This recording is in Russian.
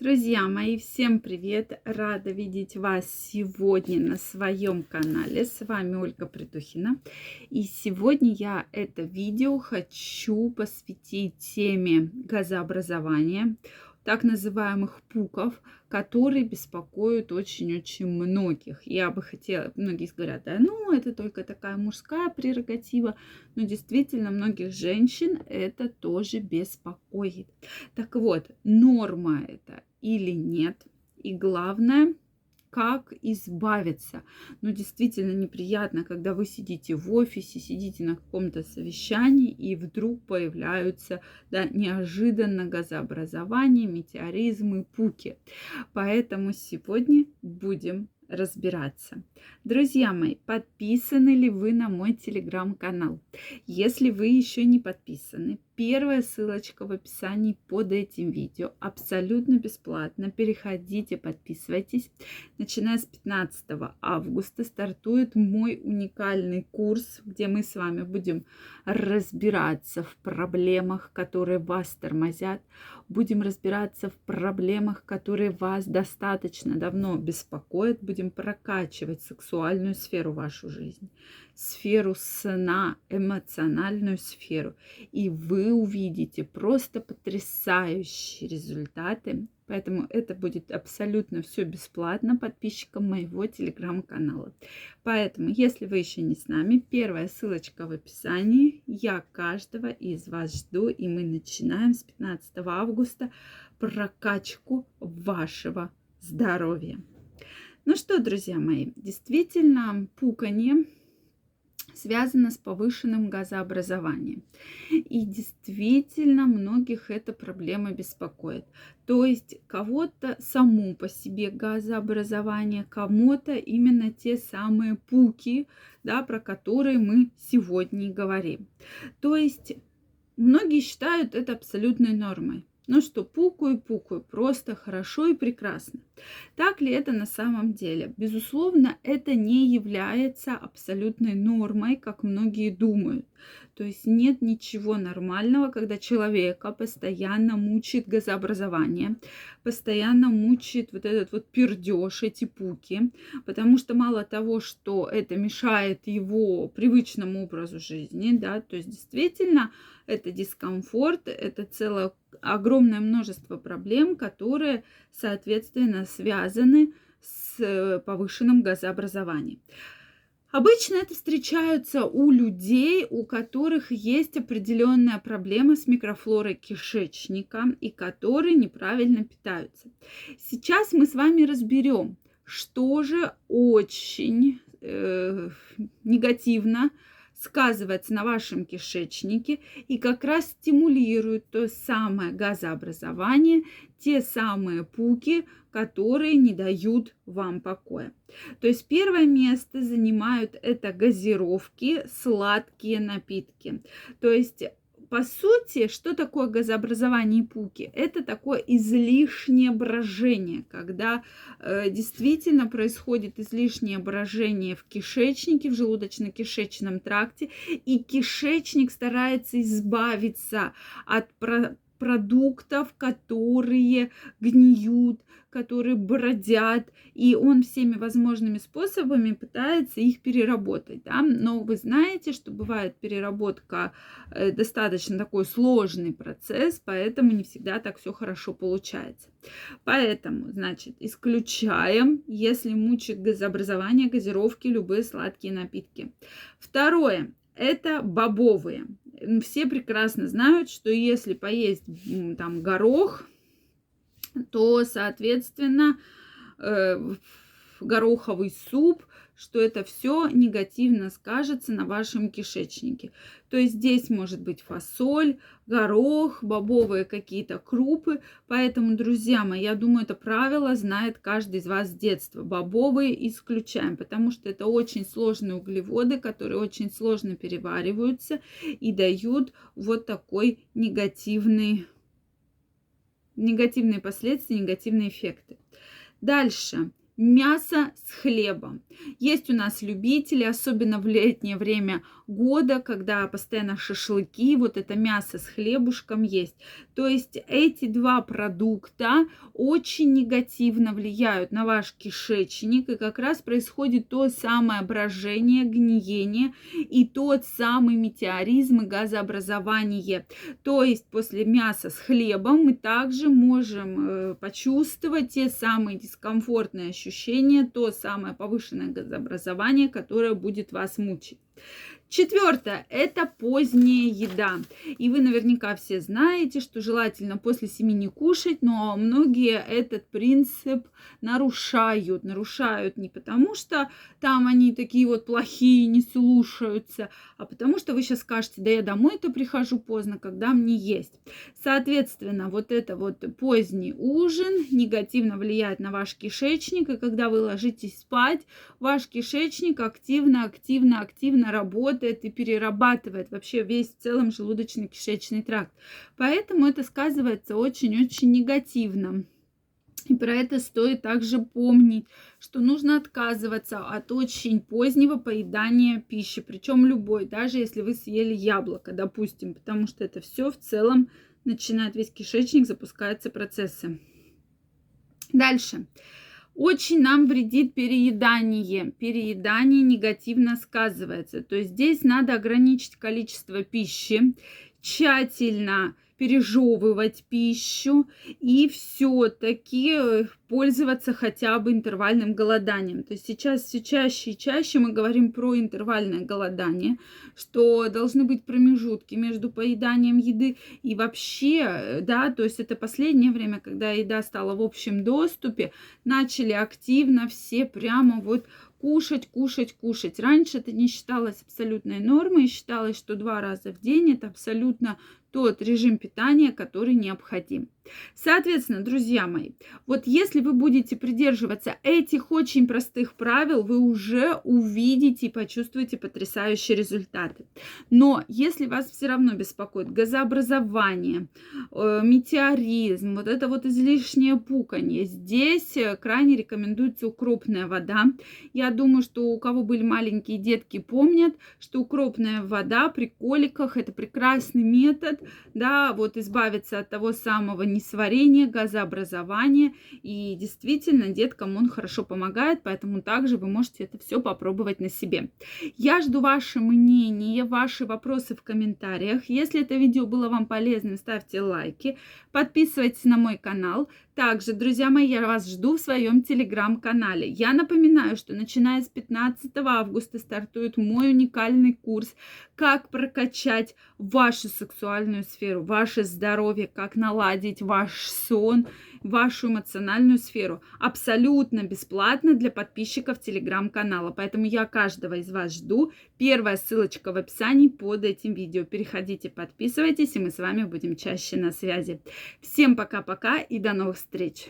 Друзья мои, всем привет! Рада видеть вас сегодня на своем канале. С вами Ольга Притухина. И сегодня я это видео хочу посвятить теме газообразования так называемых пуков, которые беспокоят очень-очень многих. Я бы хотела, многие говорят, да, ну, это только такая мужская прерогатива, но действительно многих женщин это тоже беспокоит. Так вот, норма это или нет, и главное – как избавиться. Но действительно неприятно, когда вы сидите в офисе, сидите на каком-то совещании, и вдруг появляются да, неожиданно газообразования, метеоризмы, пуки. Поэтому сегодня будем разбираться. Друзья мои, подписаны ли вы на мой телеграм-канал? Если вы еще не подписаны, Первая ссылочка в описании под этим видео. Абсолютно бесплатно. Переходите, подписывайтесь. Начиная с 15 августа стартует мой уникальный курс, где мы с вами будем разбираться в проблемах, которые вас тормозят. Будем разбираться в проблемах, которые вас достаточно давно беспокоят. Будем прокачивать сексуальную сферу вашу жизнь сферу сна, эмоциональную сферу. И вы увидите просто потрясающие результаты. Поэтому это будет абсолютно все бесплатно подписчикам моего телеграм-канала. Поэтому, если вы еще не с нами, первая ссылочка в описании. Я каждого из вас жду, и мы начинаем с 15 августа прокачку вашего здоровья. Ну что, друзья мои, действительно, пуканье связано с повышенным газообразованием. И действительно многих эта проблема беспокоит. То есть кого-то саму по себе газообразование, кому-то именно те самые пуки, да, про которые мы сегодня и говорим. То есть многие считают это абсолютной нормой. Ну что, пукаю, пукаю, просто хорошо и прекрасно. Так ли это на самом деле? Безусловно, это не является абсолютной нормой, как многие думают. То есть нет ничего нормального, когда человека постоянно мучает газообразование, постоянно мучает вот этот вот пердеж, эти пуки, потому что мало того, что это мешает его привычному образу жизни, да, то есть действительно это дискомфорт, это целое огромное множество проблем, которые, соответственно, связаны с э, повышенным газообразованием. Обычно это встречаются у людей, у которых есть определенная проблема с микрофлорой кишечника и которые неправильно питаются. Сейчас мы с вами разберем, что же очень э, негативно сказывается на вашем кишечнике и как раз стимулирует то самое газообразование, те самые пуки, которые не дают вам покоя. То есть первое место занимают это газировки, сладкие напитки. То есть по сути, что такое газообразование и пуки? Это такое излишнее брожение, когда э, действительно происходит излишнее брожение в кишечнике, в желудочно-кишечном тракте, и кишечник старается избавиться от продуктов, которые гниют, которые бродят, и он всеми возможными способами пытается их переработать. Да? Но вы знаете, что бывает переработка э, достаточно такой сложный процесс, поэтому не всегда так все хорошо получается. Поэтому, значит, исключаем, если мучает газообразование, газировки, любые сладкие напитки. Второе это бобовые. Все прекрасно знают, что если поесть там горох, то, соответственно, э, гороховый суп, что это все негативно скажется на вашем кишечнике. То есть здесь может быть фасоль, горох, бобовые какие-то крупы. Поэтому, друзья мои, я думаю, это правило знает каждый из вас с детства. Бобовые исключаем, потому что это очень сложные углеводы, которые очень сложно перевариваются и дают вот такой негативный негативные последствия, негативные эффекты. Дальше. Мясо с хлебом. Есть у нас любители, особенно в летнее время года, когда постоянно шашлыки, вот это мясо с хлебушком есть. То есть эти два продукта очень негативно влияют на ваш кишечник, и как раз происходит то самое брожение, гниение и тот самый метеоризм и газообразование. То есть после мяса с хлебом мы также можем э, почувствовать те самые дискомфортные ощущения, то самое повышенное газообразование, которое будет вас мучить. Четвертое – это поздняя еда. И вы наверняка все знаете, что желательно после семи не кушать, но многие этот принцип нарушают. Нарушают не потому, что там они такие вот плохие, не слушаются, а потому что вы сейчас скажете, да я домой-то прихожу поздно, когда мне есть. Соответственно, вот это вот поздний ужин негативно влияет на ваш кишечник, и когда вы ложитесь спать, ваш кишечник активно, активно, активно работает работает и перерабатывает вообще весь в целом желудочно-кишечный тракт. Поэтому это сказывается очень-очень негативно. И про это стоит также помнить, что нужно отказываться от очень позднего поедания пищи, причем любой, даже если вы съели яблоко, допустим, потому что это все в целом начинает весь кишечник, запускаются процессы. Дальше. Очень нам вредит переедание. Переедание негативно сказывается. То есть здесь надо ограничить количество пищи, тщательно пережевывать пищу и все-таки э, пользоваться хотя бы интервальным голоданием. То есть сейчас все чаще и чаще мы говорим про интервальное голодание, что должны быть промежутки между поеданием еды и вообще, э, да, то есть это последнее время, когда еда стала в общем доступе, начали активно все прямо вот кушать, кушать, кушать. Раньше это не считалось абсолютной нормой, считалось, что два раза в день это абсолютно тот режим питания, который необходим. Соответственно, друзья мои, вот если вы будете придерживаться этих очень простых правил, вы уже увидите и почувствуете потрясающие результаты. Но если вас все равно беспокоит газообразование, э, метеоризм, вот это вот излишнее пуканье, здесь э, крайне рекомендуется укропная вода. Я думаю, что у кого были маленькие детки, помнят, что укропная вода при коликах это прекрасный метод, да, вот избавиться от того самого несварения, газообразования. И действительно, деткам он хорошо помогает, поэтому также вы можете это все попробовать на себе. Я жду ваше мнение, ваши вопросы в комментариях. Если это видео было вам полезным, ставьте лайки, подписывайтесь на мой канал. Также, друзья мои, я вас жду в своем телеграм-канале. Я напоминаю, что начиная с 15 августа стартует мой уникальный курс «Как прокачать вашу сексуальную сферу, ваше здоровье, как наладить ваш сон, вашу эмоциональную сферу. Абсолютно бесплатно для подписчиков телеграм-канала. Поэтому я каждого из вас жду. Первая ссылочка в описании под этим видео. Переходите, подписывайтесь, и мы с вами будем чаще на связи. Всем пока-пока и до новых встреч!